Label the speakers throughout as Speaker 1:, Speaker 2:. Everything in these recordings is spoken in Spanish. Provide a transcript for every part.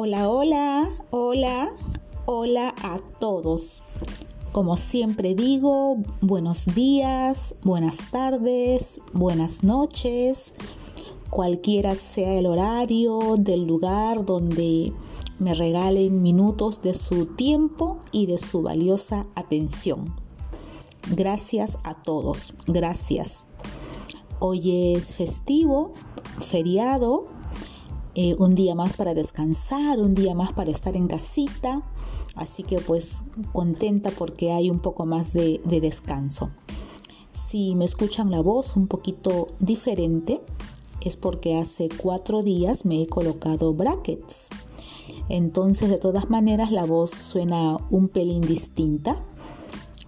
Speaker 1: Hola, hola, hola, hola a todos. Como siempre digo, buenos días, buenas tardes, buenas noches, cualquiera sea el horario del lugar donde me regalen minutos de su tiempo y de su valiosa atención. Gracias a todos, gracias. Hoy es festivo, feriado, eh, un día más para descansar, un día más para estar en casita, así que pues contenta porque hay un poco más de, de descanso. Si me escuchan la voz un poquito diferente, es porque hace cuatro días me he colocado brackets. Entonces de todas maneras la voz suena un pelín distinta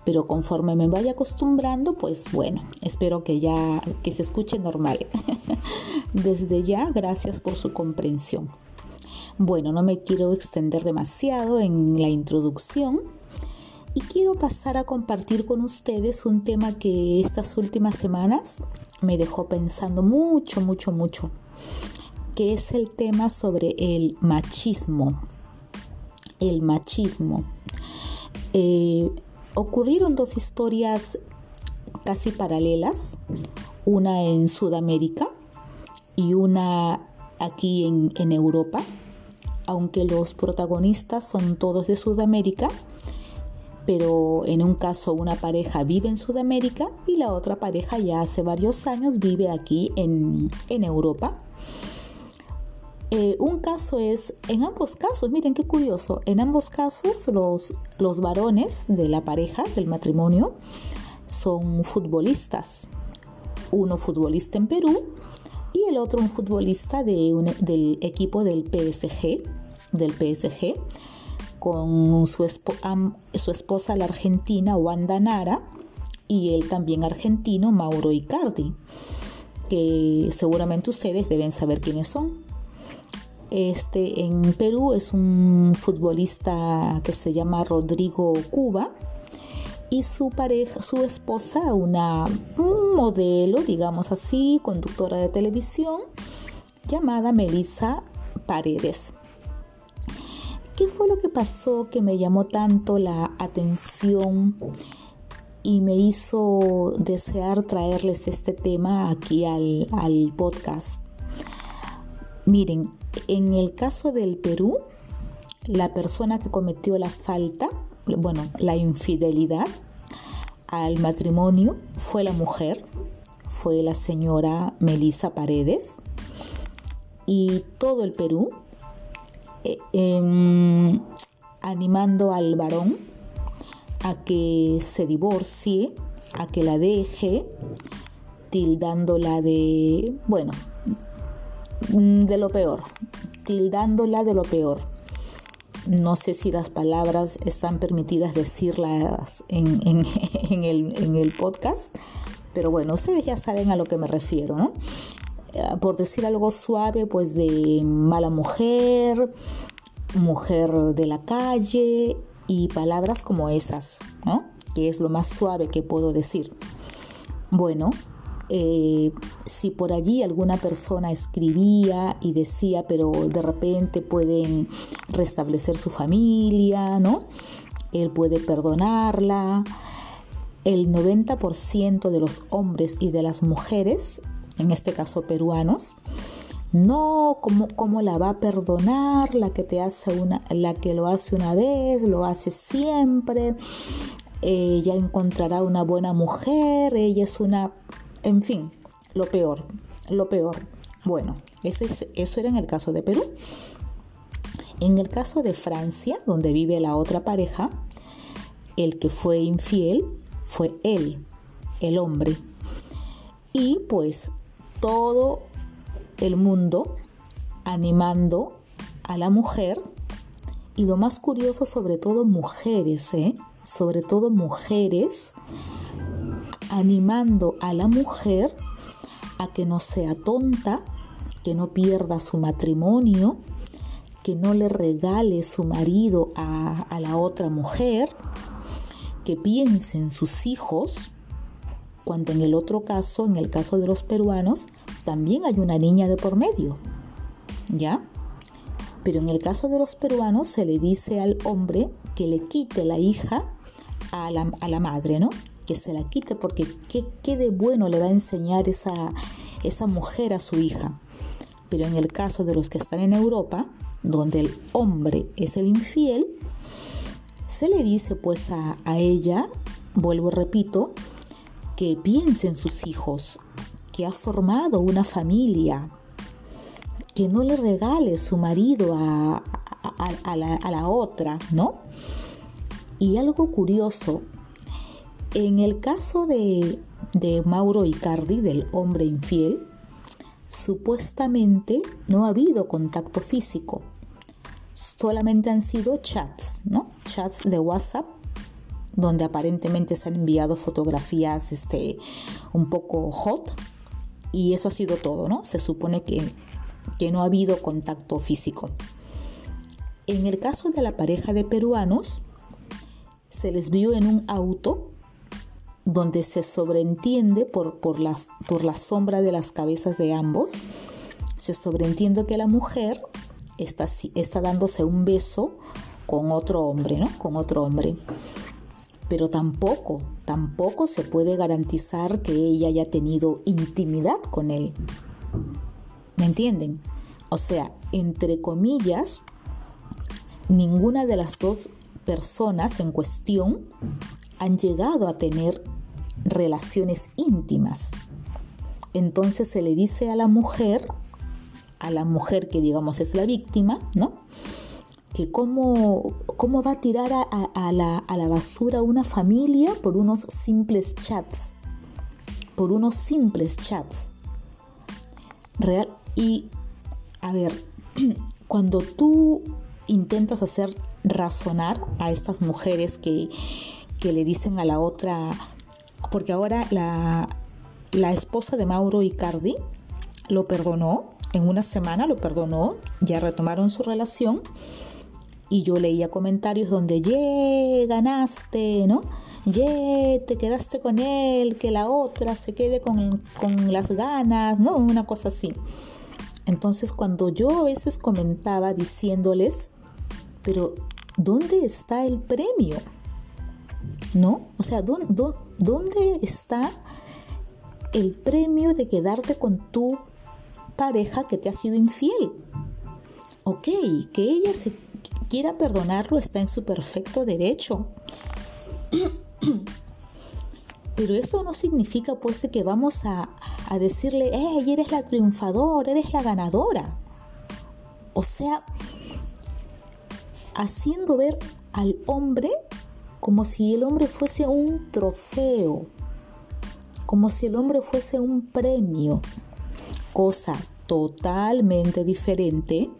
Speaker 1: pero conforme me vaya acostumbrando, pues bueno, espero que ya que se escuche normal. Desde ya, gracias por su comprensión. Bueno, no me quiero extender demasiado en la introducción y quiero pasar a compartir con ustedes un tema que estas últimas semanas me dejó pensando mucho, mucho, mucho, que es el tema sobre el machismo. El machismo. Eh, ocurrieron dos historias casi paralelas, una en Sudamérica y una aquí en, Europa, aunque los protagonistas son todos de Sudamérica, pero en un caso una pareja vive en Sudamérica y la otra pareja ya hace varios años vive aquí en, en Europa. Eh, un caso es, en ambos casos, miren qué curioso, en ambos casos los, los varones de la pareja, del matrimonio, son futbolistas. Uno futbolista en Perú y el otro un futbolista de del equipo del PSG, del PSG, con su, su esposa la argentina Wanda Nara y él también argentino Mauro Icardi, que seguramente ustedes deben saber quiénes son. Este, en Perú es un futbolista que se llama Rodrigo Cuba y su pareja, su esposa, una modelo, digamos así, conductora de televisión, llamada Melissa Paredes. ¿Qué fue lo que pasó que me llamó tanto la atención y me hizo desear traerles este tema aquí al, al podcast? Miren, en el caso del Perú, la persona que cometió la falta, bueno, la infidelidad al matrimonio fue la mujer, fue la señora Melisa Paredes y todo el Perú eh, em, animando al varón a que se divorcie, a que la deje, tildándola de, bueno, Mm, de lo peor, tildándola de lo peor. No sé si las palabras están permitidas decirlas en, el, podcast, pero bueno, ustedes ya saben a lo que me refiero, ¿no? Eh, por decir algo suave, pues de mala mujer, mujer de la calle y palabras como esas, ¿no? Que es lo más suave que puedo decir. Bueno, eh, si por allí alguna persona escribía y decía, pero de repente pueden restablecer su familia, ¿no? Él puede perdonarla. El 90% de los hombres y de las mujeres, en este caso peruanos, no, ¿cómo, ¿cómo, la va a perdonar? La que te hace una, la que lo hace una vez, lo hace siempre. Ella encontrará una buena mujer, ella es una en fin, lo peor, lo peor. Bueno, eso, es, eso era en el caso de Perú. En el caso de Francia, donde vive la otra pareja, el que fue infiel fue él, el hombre. Y pues todo el mundo animando a la mujer y lo más curioso sobre todo mujeres, ¿eh? sobre todo mujeres animando a la mujer a que no sea tonta, que no pierda su matrimonio, que no le regale su marido a, la otra mujer, que piense en sus hijos, cuando en el otro caso, en el caso de los peruanos, también hay una niña de por medio. ¿Ya? Pero en el caso de los peruanos se le dice al hombre que le quite la hija a la, a la madre, ¿no? Que se la quite porque ¿qué, qué de bueno le va a enseñar esa, esa mujer a su hija. Pero en el caso de los que están en Europa, donde el hombre es el infiel, se le dice pues a, a ella, vuelvo repito, que piense en sus hijos, que ha formado una familia, que no le regale su marido a, a, la, a, la, otra, ¿no? Y algo curioso, en el caso de, Mauro Icardi, del hombre infiel, supuestamente no ha habido contacto físico, solamente han sido chats, ¿no? Chats de WhatsApp donde aparentemente se han enviado fotografías este, un poco hot y eso ha sido todo, ¿no? Se supone que, que no ha habido contacto físico. En el caso de la pareja de peruanos, se les vio en un auto donde se sobreentiende por, por, la, por la sombra de las cabezas de ambos, se sobreentiende que la mujer está, está dándose un beso con otro hombre, ¿no? Con otro hombre. Pero tampoco, tampoco se puede garantizar que ella haya tenido intimidad con él. ¿Me entienden? O sea, entre comillas, ninguna de las dos personas en cuestión han llegado a tener relaciones íntimas. Entonces se le dice a la mujer, a la mujer que digamos es la víctima, ¿no? Que cómo, cómo va a tirar a, la, a la basura una familia por unos simples chats, por unos simples chats. Real, y a ver, cuando tú intentas hacer razonar a estas mujeres que, que le dicen a la otra, porque ahora la, la esposa de Mauro Icardi lo perdonó, en una semana lo perdonó, ya retomaron su relación y yo leía comentarios donde, ye, ganaste, ¿no? Ye, te quedaste con él, que la otra se quede con, con las ganas, ¿no? Una cosa así. Entonces cuando yo a veces comentaba diciéndoles, pero ¿dónde está el premio? ¿No? O sea, ¿dónde, está el premio de quedarte con tu pareja que te ha sido infiel? Ok, que ella se quiera perdonarlo está en su perfecto derecho. Pero eso no significa pues que vamos a, a decirle, hey, eres la triunfadora, eres la ganadora. O sea, haciendo ver al hombre como si el hombre fuese un trofeo, como si el hombre fuese un premio, cosa totalmente diferente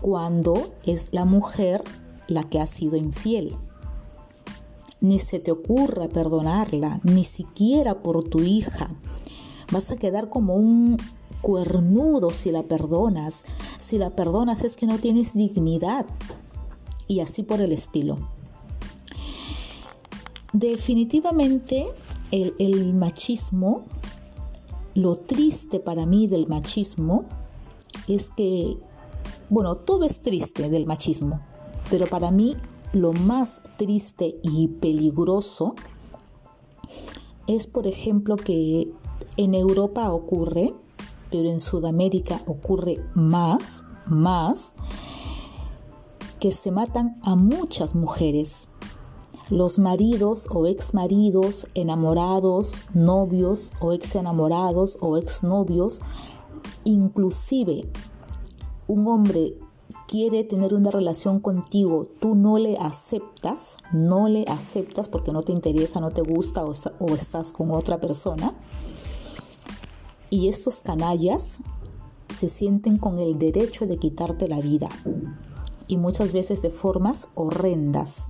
Speaker 1: cuando es la mujer la que ha sido infiel. Ni se te ocurra perdonarla, ni siquiera por tu hija. Vas a quedar como un cuernudo si la perdonas. Si la perdonas es que no tienes dignidad. Y así por el estilo. Definitivamente el, machismo, lo triste para mí del machismo es que, bueno, todo es triste del machismo, pero para mí lo más triste y peligroso es, por ejemplo, que en Europa ocurre, pero en Sudamérica ocurre más, más, que se matan a muchas mujeres los maridos o ex maridos, enamorados, novios o ex enamorados o ex novios, inclusive un hombre quiere tener una relación contigo, tú no le aceptas, no le aceptas porque no te interesa, no te gusta o, o estás con otra persona. Y estos canallas se sienten con el derecho de quitarte la vida y muchas veces de formas horrendas.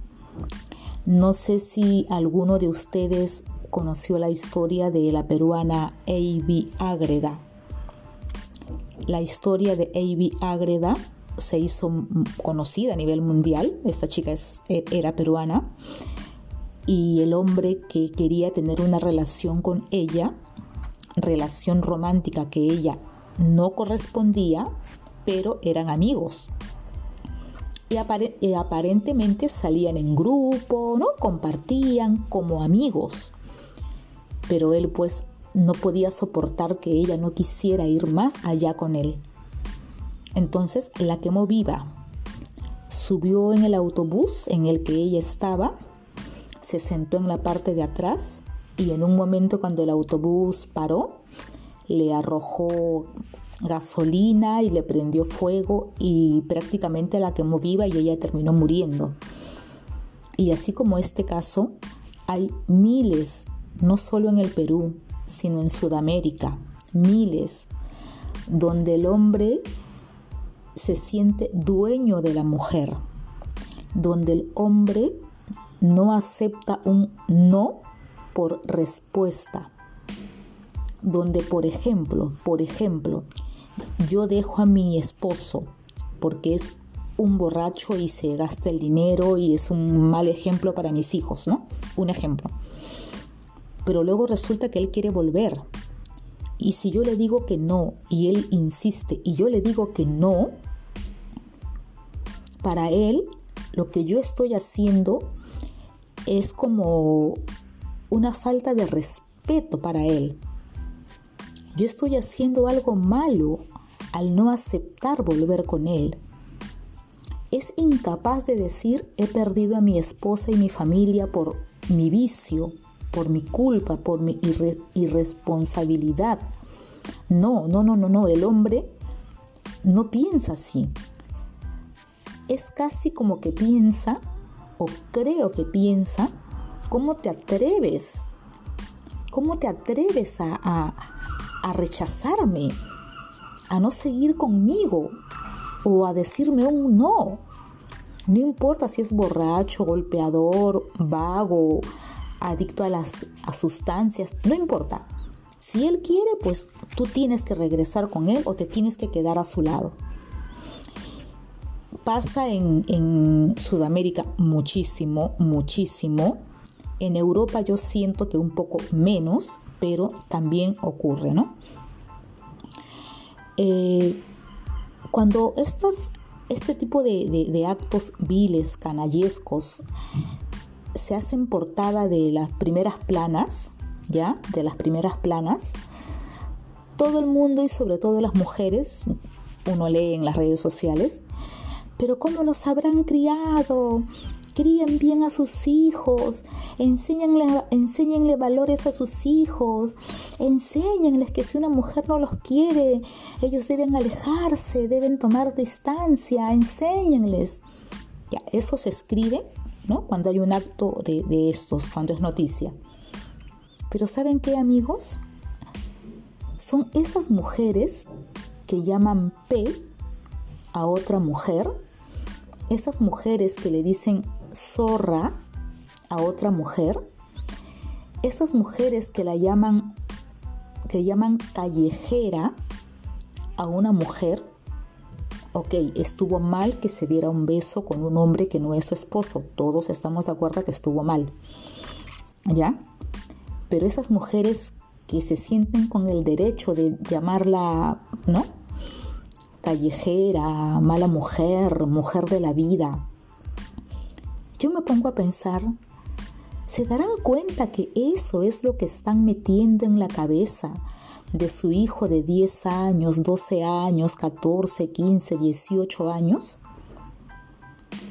Speaker 1: No sé si alguno de ustedes conoció la historia de la peruana Avi Ágreda. La historia de Avi Ágreda se hizo conocida a nivel mundial. Esta chica e, era peruana y el hombre que quería tener una relación con ella, relación romántica que ella no correspondía, pero eran amigos. Y, aparentemente salían en grupo, ¿no? Compartían como amigos. Pero él pues no podía soportar que ella no quisiera ir más allá con él. Entonces la quemó viva. Subió en el autobús en el que ella estaba, se sentó en la parte de atrás y en un momento cuando el autobús paró, le arrojó gasolina y le prendió fuego y prácticamente la quemó viva y ella terminó muriendo. Y así como este caso, hay miles, no solo en el Perú, sino en Sudamérica, miles, donde el hombre se siente dueño de la mujer, donde el hombre no acepta un no por respuesta, donde por ejemplo, por ejemplo, yo dejo a mi esposo porque es un borracho y se gasta el dinero y es un mal ejemplo para mis hijos, ¿no? Un ejemplo. Pero luego resulta que él quiere volver. Y si yo le digo que no y él insiste y yo le digo que no, para él lo que yo estoy haciendo es como una falta de respeto para él. Yo estoy haciendo algo malo al no aceptar volver con él. Es incapaz de decir he perdido a mi esposa y mi familia por mi vicio, por mi culpa, por mi irresponsabilidad. No, no, no, no, no, el hombre no piensa así es casi como que piensa, o creo que piensa, ¿cómo te atreves? ¿Cómo te atreves a, rechazarme? A no seguir conmigo o a decirme un no. No importa si es borracho, golpeador, vago, adicto a las a sustancias, no importa. Si él quiere, pues tú tienes que regresar con él o te tienes que quedar a su lado pasa en, Sudamérica muchísimo, muchísimo. En Europa yo siento que un poco menos, pero también ocurre, ¿no? Eh, cuando este tipo de, actos viles, canallescos, se hacen portada de las primeras planas, ¿ya? De las primeras planas, todo el mundo y sobre todo las mujeres, uno lee en las redes sociales, pero ¿cómo los habrán criado? Críen bien a sus hijos, enséñenle, enséñenle valores a sus hijos, enséñenles que si una mujer no los quiere, ellos deben alejarse, deben tomar distancia, enséñenles. Ya, eso se escribe, ¿no? Cuando hay un acto de, de estos, cuando es noticia. Pero ¿saben qué, amigos? Son esas mujeres que llaman P a otra mujer esas mujeres que le dicen zorra a otra mujer, esas mujeres que la llaman que llaman callejera a una mujer, ok, estuvo mal que se diera un beso con un hombre que no es su esposo, todos estamos de acuerdo que estuvo mal, ¿ya? Pero esas mujeres que se sienten con el derecho de llamarla, ¿no? callejera, mala mujer, mujer de la vida. Yo me pongo a pensar, ¿se darán cuenta que eso es lo que están metiendo en la cabeza de su hijo de 10 años, 12 años, 14, 15, 18 años?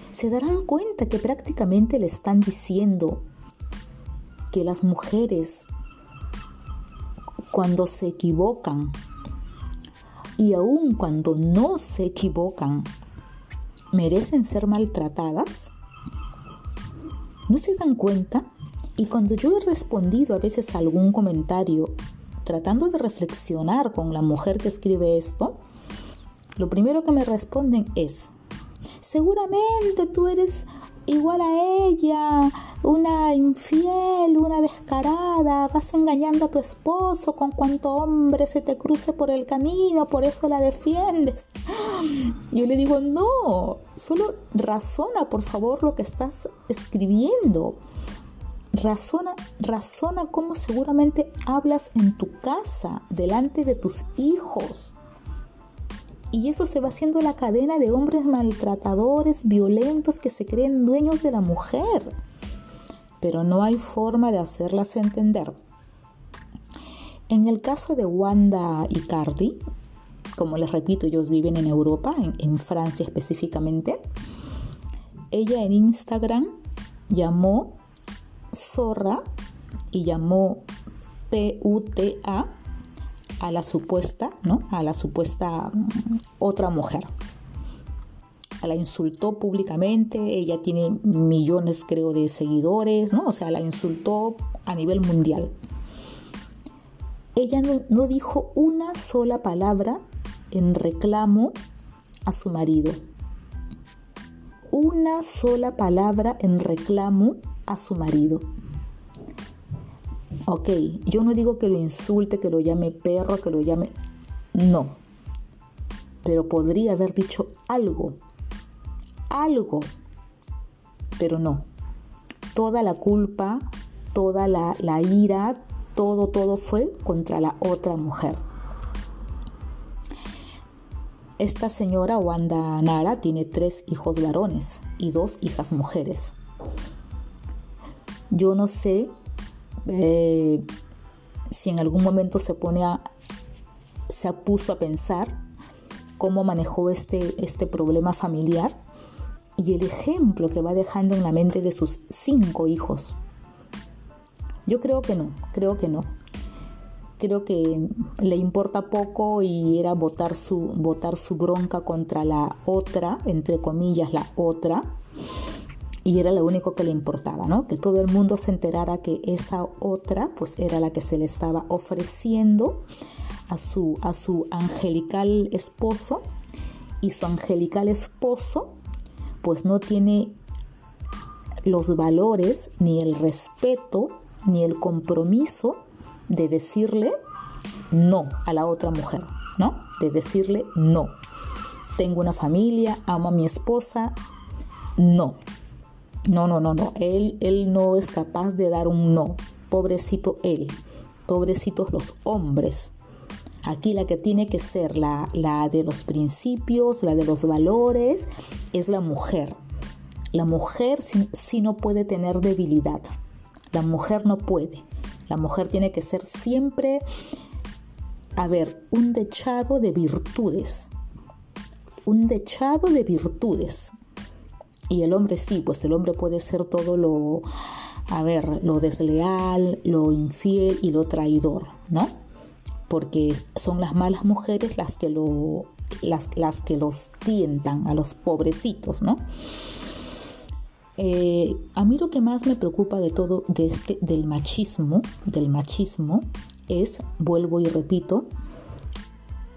Speaker 1: ¿Se darán cuenta que prácticamente le están diciendo que las mujeres cuando se equivocan y aun cuando no se equivocan, merecen ser maltratadas? ¿No se dan cuenta? Y cuando yo he respondido a veces a algún comentario tratando de reflexionar con la mujer que escribe esto, lo primero que me responden es, seguramente tú eres igual a ella, una infiel, una descarada, vas engañando a tu esposo con cuanto hombre se te cruce por el camino, por eso la defiendes. Yo le digo, no, solo razona por favor lo que estás escribiendo. Razona, razona cómo seguramente hablas en tu casa, delante de tus hijos. Y eso se va haciendo la cadena de hombres maltratadores, violentos, que se creen dueños de la mujer. Pero no hay forma de hacerlas entender. En el caso de Wanda y Cardi, como les repito, ellos viven en Europa, en, Francia específicamente, ella en Instagram llamó zorra y llamó PUTA a la supuesta, ¿no? A la supuesta mm, otra mujer. La insultó públicamente, ella tiene millones, creo, de seguidores, ¿no? O sea, la insultó a nivel mundial. Ella no dijo una sola palabra en reclamo a su marido. Una sola palabra en reclamo a su marido. Ok, yo no digo que lo insulte, que lo llame perro, que lo llame... No. Pero podría haber dicho algo. Algo. Pero no. Toda la culpa, toda la, la ira, todo, todo fue contra la otra mujer. Esta señora Wanda Nara tiene tres hijos varones y dos hijas mujeres. Yo no sé eh, si en algún momento se pone a, puso a pensar cómo manejó este, este problema familiar y el ejemplo que va dejando en la mente de sus cinco hijos. Yo creo que no, creo que no. Creo que le importa poco y era votar su, votar su bronca contra la otra, entre comillas, la otra, y era lo único que le importaba, ¿no? Que todo el mundo se enterara que esa otra pues era la que se le estaba ofreciendo a su, a su angelical esposo y su angelical esposo pues no tiene los valores ni el respeto ni el compromiso de decirle no a la otra mujer, ¿no? De decirle no. Tengo una familia, amo a mi esposa, no. No, no, no, no. Él, él no es capaz de dar un no. Pobrecito él. Pobrecitos los hombres. Aquí la que tiene que ser la, la de los principios, la de los valores, es la mujer. La mujer sí, no puede tener debilidad. La mujer no puede. La mujer tiene que ser siempre, a ver, un dechado de virtudes. Un dechado de virtudes. Y el hombre sí, pues el hombre puede ser todo lo, a ver, lo desleal, lo infiel y lo traidor, ¿no? Porque son las malas mujeres las que, lo, las, las que los tientan a los pobrecitos, ¿no? Eh, a mí lo que más me preocupa de todo, de este, del machismo, del machismo, es, vuelvo y repito,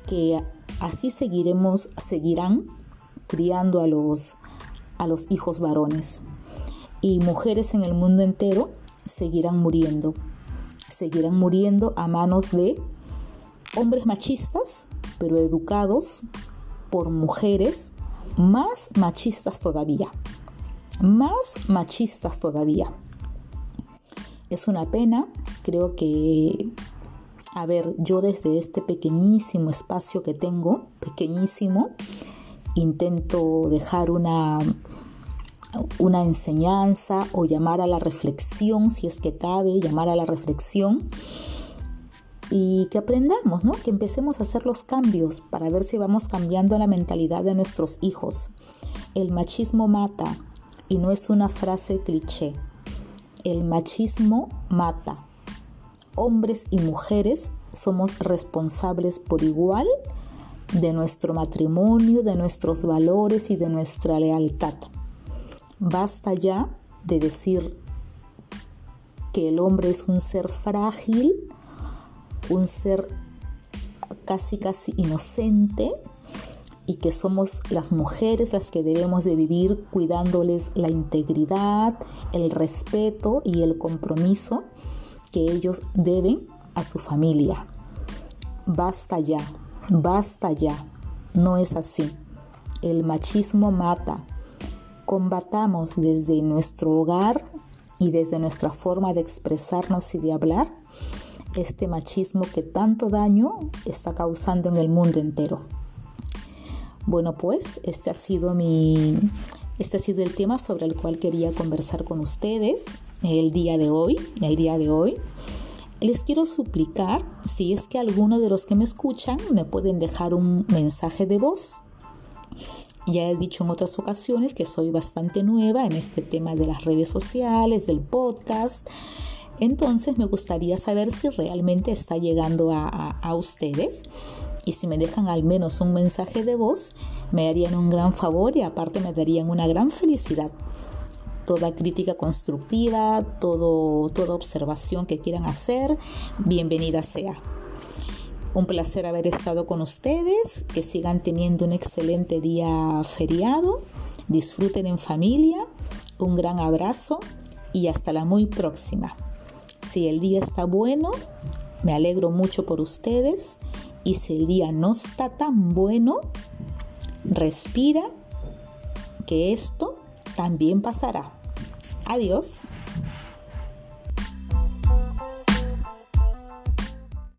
Speaker 1: que así seguiremos, seguirán criando a los a los hijos varones. Y mujeres en el mundo entero seguirán muriendo. Seguirán muriendo a manos de hombres machistas, pero educados por mujeres más machistas todavía. Más machistas todavía. Es una pena, creo que, a ver, yo desde este pequeñísimo espacio que tengo, pequeñísimo, intento dejar una, una enseñanza o llamar a la reflexión, si es que cabe, llamar a la reflexión y que aprendamos, ¿no? Que empecemos a hacer los cambios para ver si vamos cambiando la mentalidad de nuestros hijos. El machismo mata y no es una frase cliché. El machismo mata. Hombres y mujeres somos responsables por igual de nuestro matrimonio, de nuestros valores y de nuestra lealtad. Basta ya de decir que el hombre es un ser frágil, un ser casi casi inocente y que somos las mujeres las que debemos de vivir cuidándoles la integridad, el respeto y el compromiso que ellos deben a su familia. Basta ya. Basta ya, no es así. El machismo mata. Combatamos desde nuestro hogar y desde nuestra forma de expresarnos y de hablar este machismo que tanto daño está causando en el mundo entero. Bueno, pues este ha sido mi este ha sido el tema sobre el cual quería conversar con ustedes el día de hoy, el día de hoy. Les quiero suplicar, si es que alguno de los que me escuchan me pueden dejar un mensaje de voz. Ya he dicho en otras ocasiones que soy bastante nueva en este tema de las redes sociales, del podcast. Entonces me gustaría saber si realmente está llegando a, a, ustedes. Y si me dejan al menos un mensaje de voz, me harían un gran favor y aparte me darían una gran felicidad toda crítica constructiva, todo, toda observación que quieran hacer, bienvenida sea. Un placer haber estado con ustedes, que sigan teniendo un excelente día feriado, disfruten en familia, un gran abrazo y hasta la muy próxima. Si el día está bueno, me alegro mucho por ustedes y si el día no está tan bueno, respira que esto también pasará. Adiós.